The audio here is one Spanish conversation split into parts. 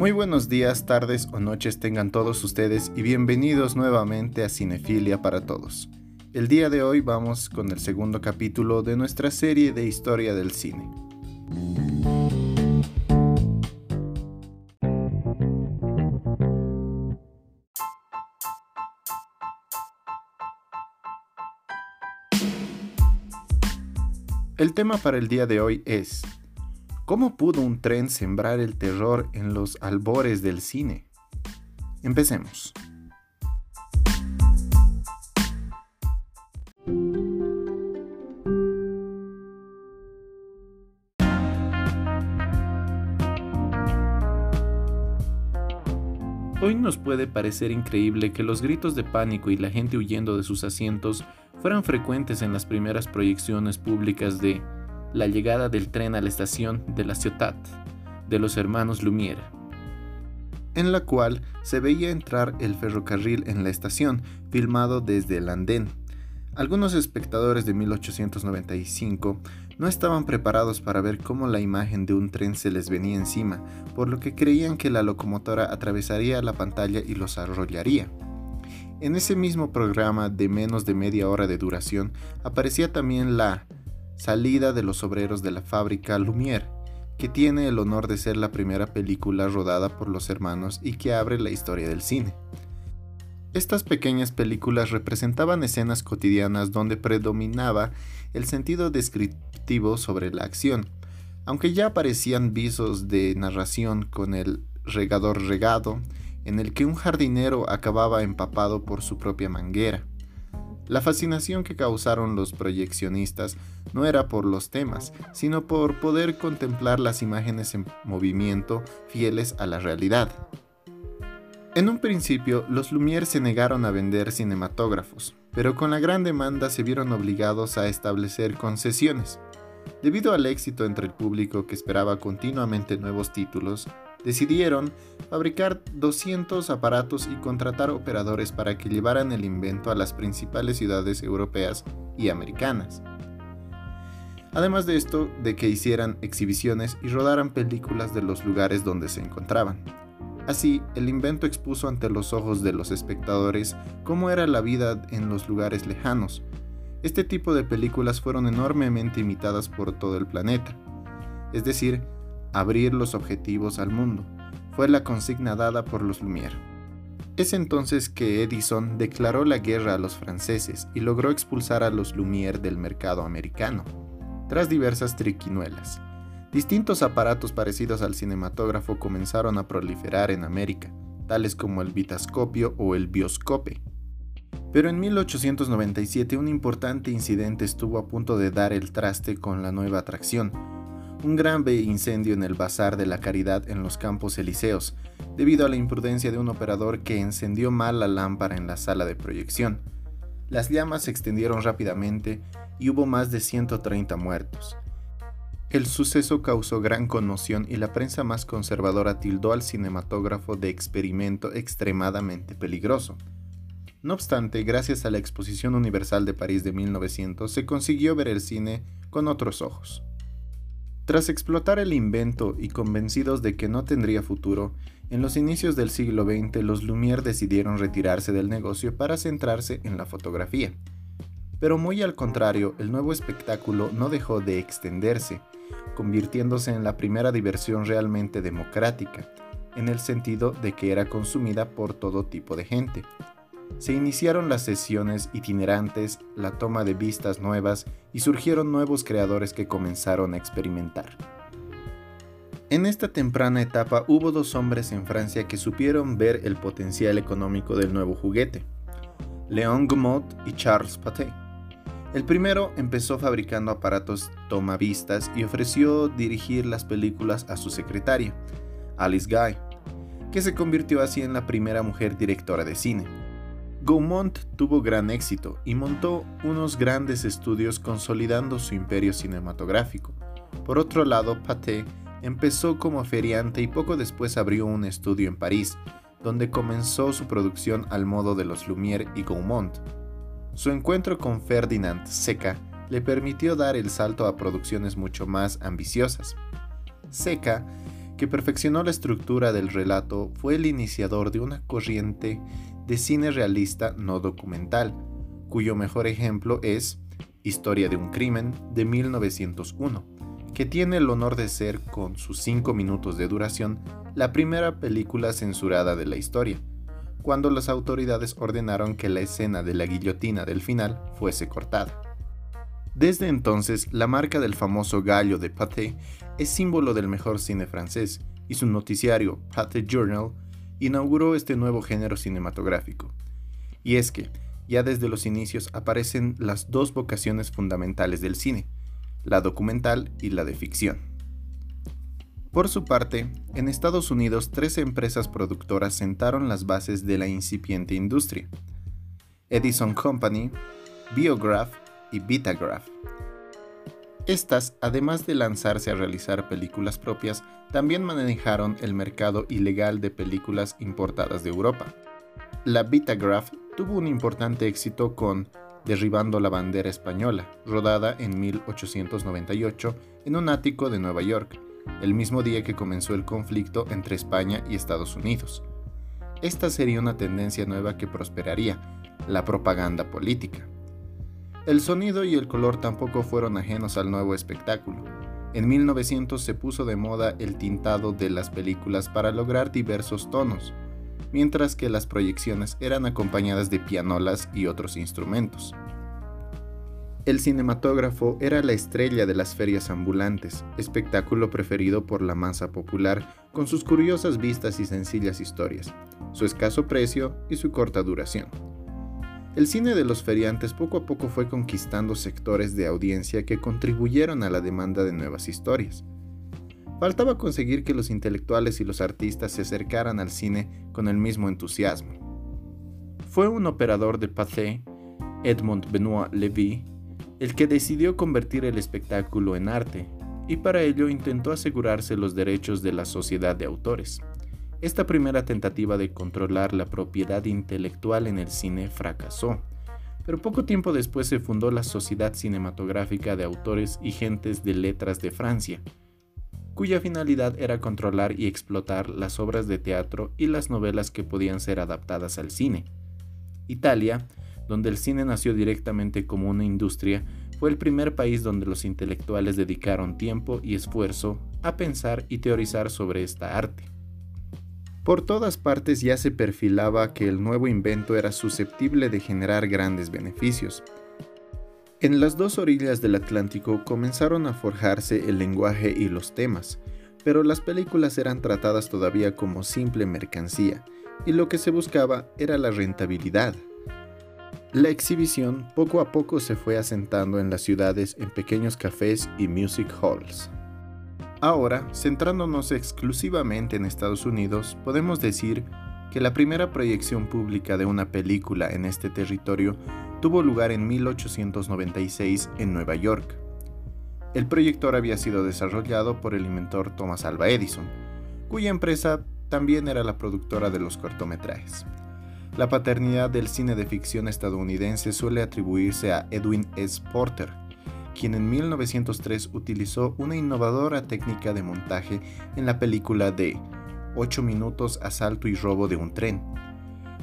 Muy buenos días, tardes o noches tengan todos ustedes y bienvenidos nuevamente a Cinefilia para Todos. El día de hoy vamos con el segundo capítulo de nuestra serie de historia del cine. El tema para el día de hoy es ¿Cómo pudo un tren sembrar el terror en los albores del cine? Empecemos. Hoy nos puede parecer increíble que los gritos de pánico y la gente huyendo de sus asientos fueran frecuentes en las primeras proyecciones públicas de la llegada del tren a la estación de la Ciutat de los hermanos Lumière, en la cual se veía entrar el ferrocarril en la estación, filmado desde el andén. Algunos espectadores de 1895 no estaban preparados para ver cómo la imagen de un tren se les venía encima, por lo que creían que la locomotora atravesaría la pantalla y los arrollaría. En ese mismo programa de menos de media hora de duración aparecía también la Salida de los obreros de la fábrica Lumière, que tiene el honor de ser la primera película rodada por los hermanos y que abre la historia del cine. Estas pequeñas películas representaban escenas cotidianas donde predominaba el sentido descriptivo sobre la acción, aunque ya aparecían visos de narración con el regador regado, en el que un jardinero acababa empapado por su propia manguera. La fascinación que causaron los proyeccionistas no era por los temas, sino por poder contemplar las imágenes en movimiento fieles a la realidad. En un principio, los Lumière se negaron a vender cinematógrafos, pero con la gran demanda se vieron obligados a establecer concesiones. Debido al éxito entre el público que esperaba continuamente nuevos títulos, decidieron fabricar 200 aparatos y contratar operadores para que llevaran el invento a las principales ciudades europeas y americanas. Además de esto, de que hicieran exhibiciones y rodaran películas de los lugares donde se encontraban. Así, el invento expuso ante los ojos de los espectadores cómo era la vida en los lugares lejanos. Este tipo de películas fueron enormemente imitadas por todo el planeta. Es decir, abrir los objetivos al mundo, fue la consigna dada por los Lumière. Es entonces que Edison declaró la guerra a los franceses y logró expulsar a los Lumière del mercado americano, tras diversas triquinuelas. Distintos aparatos parecidos al cinematógrafo comenzaron a proliferar en América, tales como el vitascopio o el bioscope. Pero en 1897 un importante incidente estuvo a punto de dar el traste con la nueva atracción, un grave incendio en el Bazar de la Caridad en los Campos Elíseos, debido a la imprudencia de un operador que encendió mal la lámpara en la sala de proyección. Las llamas se extendieron rápidamente y hubo más de 130 muertos. El suceso causó gran conmoción y la prensa más conservadora tildó al cinematógrafo de experimento extremadamente peligroso. No obstante, gracias a la Exposición Universal de París de 1900 se consiguió ver el cine con otros ojos. Tras explotar el invento y convencidos de que no tendría futuro, en los inicios del siglo XX los Lumière decidieron retirarse del negocio para centrarse en la fotografía. Pero muy al contrario, el nuevo espectáculo no dejó de extenderse, convirtiéndose en la primera diversión realmente democrática, en el sentido de que era consumida por todo tipo de gente. Se iniciaron las sesiones itinerantes, la toma de vistas nuevas y surgieron nuevos creadores que comenzaron a experimentar. En esta temprana etapa hubo dos hombres en Francia que supieron ver el potencial económico del nuevo juguete, Léon Gaumont y Charles Pathé. El primero empezó fabricando aparatos tomavistas y ofreció dirigir las películas a su secretaria, Alice Guy, que se convirtió así en la primera mujer directora de cine. Gaumont tuvo gran éxito y montó unos grandes estudios consolidando su imperio cinematográfico. Por otro lado, Pathé empezó como feriante y poco después abrió un estudio en París, donde comenzó su producción al modo de los Lumière y Gaumont. Su encuentro con Ferdinand Seca le permitió dar el salto a producciones mucho más ambiciosas. Seca que perfeccionó la estructura del relato, fue el iniciador de una corriente de cine realista no documental, cuyo mejor ejemplo es Historia de un crimen de 1901, que tiene el honor de ser, con sus 5 minutos de duración, la primera película censurada de la historia, cuando las autoridades ordenaron que la escena de la guillotina del final fuese cortada. Desde entonces, la marca del famoso gallo de Pathé es símbolo del mejor cine francés, y su noticiario, Pathé Journal, inauguró este nuevo género cinematográfico. Y es que, ya desde los inicios aparecen las dos vocaciones fundamentales del cine, la documental y la de ficción. Por su parte, en Estados Unidos tres empresas productoras sentaron las bases de la incipiente industria. Edison Company, Biograph y Vitagraph. Estas, además de lanzarse a realizar películas propias, también manejaron el mercado ilegal de películas importadas de Europa. La Vitagraph tuvo un importante éxito con Derribando la bandera española, rodada en 1898 en un ático de Nueva York, el mismo día que comenzó el conflicto entre España y Estados Unidos. Esta sería una tendencia nueva que prosperaría, la propaganda política. El sonido y el color tampoco fueron ajenos al nuevo espectáculo. En 1900 se puso de moda el tintado de las películas para lograr diversos tonos, mientras que las proyecciones eran acompañadas de pianolas y otros instrumentos. El cinematógrafo era la estrella de las ferias ambulantes, espectáculo preferido por la masa popular con sus curiosas vistas y sencillas historias, su escaso precio y su corta duración. El cine de los feriantes poco a poco fue conquistando sectores de audiencia que contribuyeron a la demanda de nuevas historias. Faltaba conseguir que los intelectuales y los artistas se acercaran al cine con el mismo entusiasmo. Fue un operador de Pathé, Edmond Benoit Levy, el que decidió convertir el espectáculo en arte, y para ello intentó asegurarse los derechos de la sociedad de autores. Esta primera tentativa de controlar la propiedad intelectual en el cine fracasó, pero poco tiempo después se fundó la Sociedad Cinematográfica de Autores y Gentes de Letras de Francia, cuya finalidad era controlar y explotar las obras de teatro y las novelas que podían ser adaptadas al cine. Italia, donde el cine nació directamente como una industria, fue el primer país donde los intelectuales dedicaron tiempo y esfuerzo a pensar y teorizar sobre esta arte. Por todas partes ya se perfilaba que el nuevo invento era susceptible de generar grandes beneficios, en las dos orillas del Atlántico comenzaron a forjarse el lenguaje y los temas, pero las películas eran tratadas todavía como simple mercancía, y lo que se buscaba era la rentabilidad. La exhibición poco a poco se fue asentando en las ciudades en pequeños cafés y music halls. Ahora, centrándonos exclusivamente en Estados Unidos, podemos decir que la primera proyección pública de una película en este territorio tuvo lugar en 1896 en Nueva York. El proyector había sido desarrollado por el inventor Thomas Alva Edison, cuya empresa también era la productora de los cortometrajes. La paternidad del cine de ficción estadounidense suele atribuirse a Edwin S. Porter, quien en 1903 utilizó una innovadora técnica de montaje en la película de 8 minutos asalto y robo de un tren,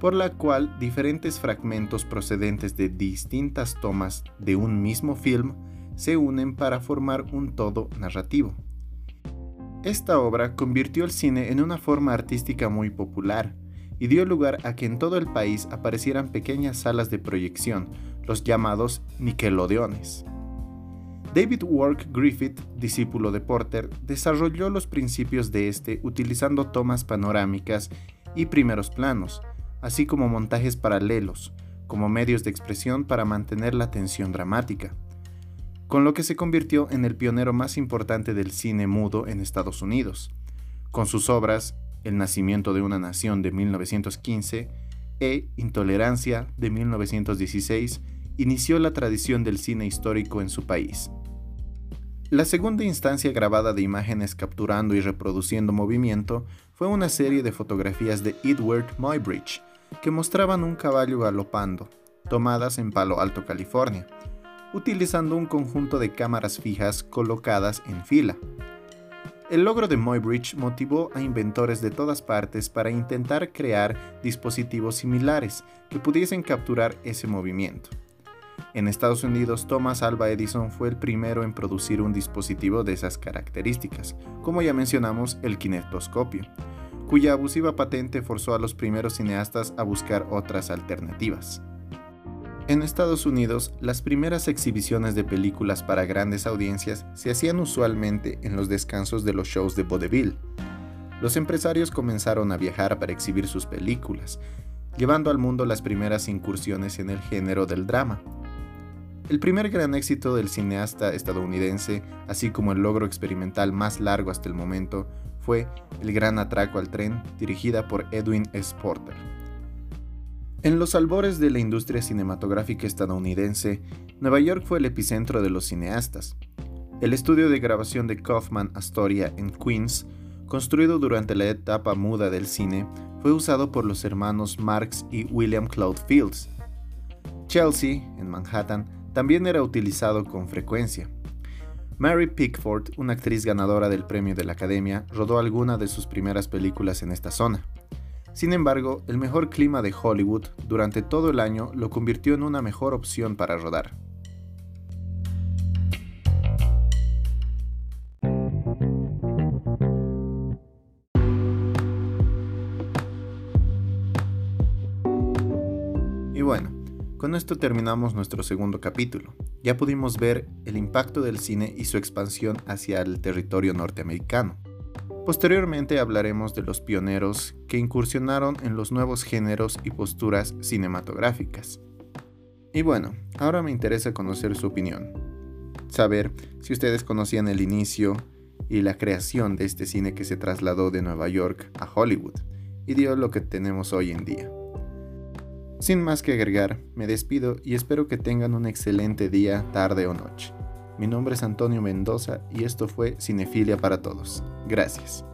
por la cual diferentes fragmentos procedentes de distintas tomas de un mismo film se unen para formar un todo narrativo. Esta obra convirtió el cine en una forma artística muy popular y dio lugar a que en todo el país aparecieran pequeñas salas de proyección, los llamados Nickelodeones. David Work Griffith, discípulo de Porter, desarrolló los principios de este utilizando tomas panorámicas y primeros planos, así como montajes paralelos, como medios de expresión para mantener la tensión dramática, con lo que se convirtió en el pionero más importante del cine mudo en Estados Unidos, con sus obras El nacimiento de una nación de 1915 e Intolerancia de 1916, inició la tradición del cine histórico en su país. La segunda instancia grabada de imágenes capturando y reproduciendo movimiento fue una serie de fotografías de Edward Muybridge, que mostraban un caballo galopando, tomadas en Palo Alto, California, utilizando un conjunto de cámaras fijas colocadas en fila. El logro de Muybridge motivó a inventores de todas partes para intentar crear dispositivos similares que pudiesen capturar ese movimiento. En Estados Unidos, Thomas Alva Edison fue el primero en producir un dispositivo de esas características, como ya mencionamos el kinetoscopio, cuya abusiva patente forzó a los primeros cineastas a buscar otras alternativas. En Estados Unidos, las primeras exhibiciones de películas para grandes audiencias se hacían usualmente en los descansos de los shows de vaudeville. Los empresarios comenzaron a viajar para exhibir sus películas, llevando al mundo las primeras incursiones en el género del drama. El primer gran éxito del cineasta estadounidense, así como el logro experimental más largo hasta el momento, fue El Gran Atraco al Tren, dirigida por Edwin S. Porter. En los albores de la industria cinematográfica estadounidense, Nueva York fue el epicentro de los cineastas. El estudio de grabación de Kaufman Astoria en Queens, construido durante la etapa muda del cine, fue usado por los hermanos Marx y William Cloud Fields. Chelsea, en Manhattan, también era utilizado con frecuencia. Mary Pickford, una actriz ganadora del premio de la Academia, rodó alguna de sus primeras películas en esta zona. Sin embargo, el mejor clima de Hollywood durante todo el año lo convirtió en una mejor opción para rodar. Con esto terminamos nuestro segundo capítulo. Ya pudimos ver el impacto del cine y su expansión hacia el territorio norteamericano. Posteriormente hablaremos de los pioneros que incursionaron en los nuevos géneros y posturas cinematográficas. Y bueno, ahora me interesa conocer su opinión. Saber si ustedes conocían el inicio y la creación de este cine que se trasladó de Nueva York a Hollywood y dio lo que tenemos hoy en día. Sin más que agregar, me despido y espero que tengan un excelente día, tarde o noche. Mi nombre es Antonio Mendoza y esto fue Cinefilia para Todos. Gracias.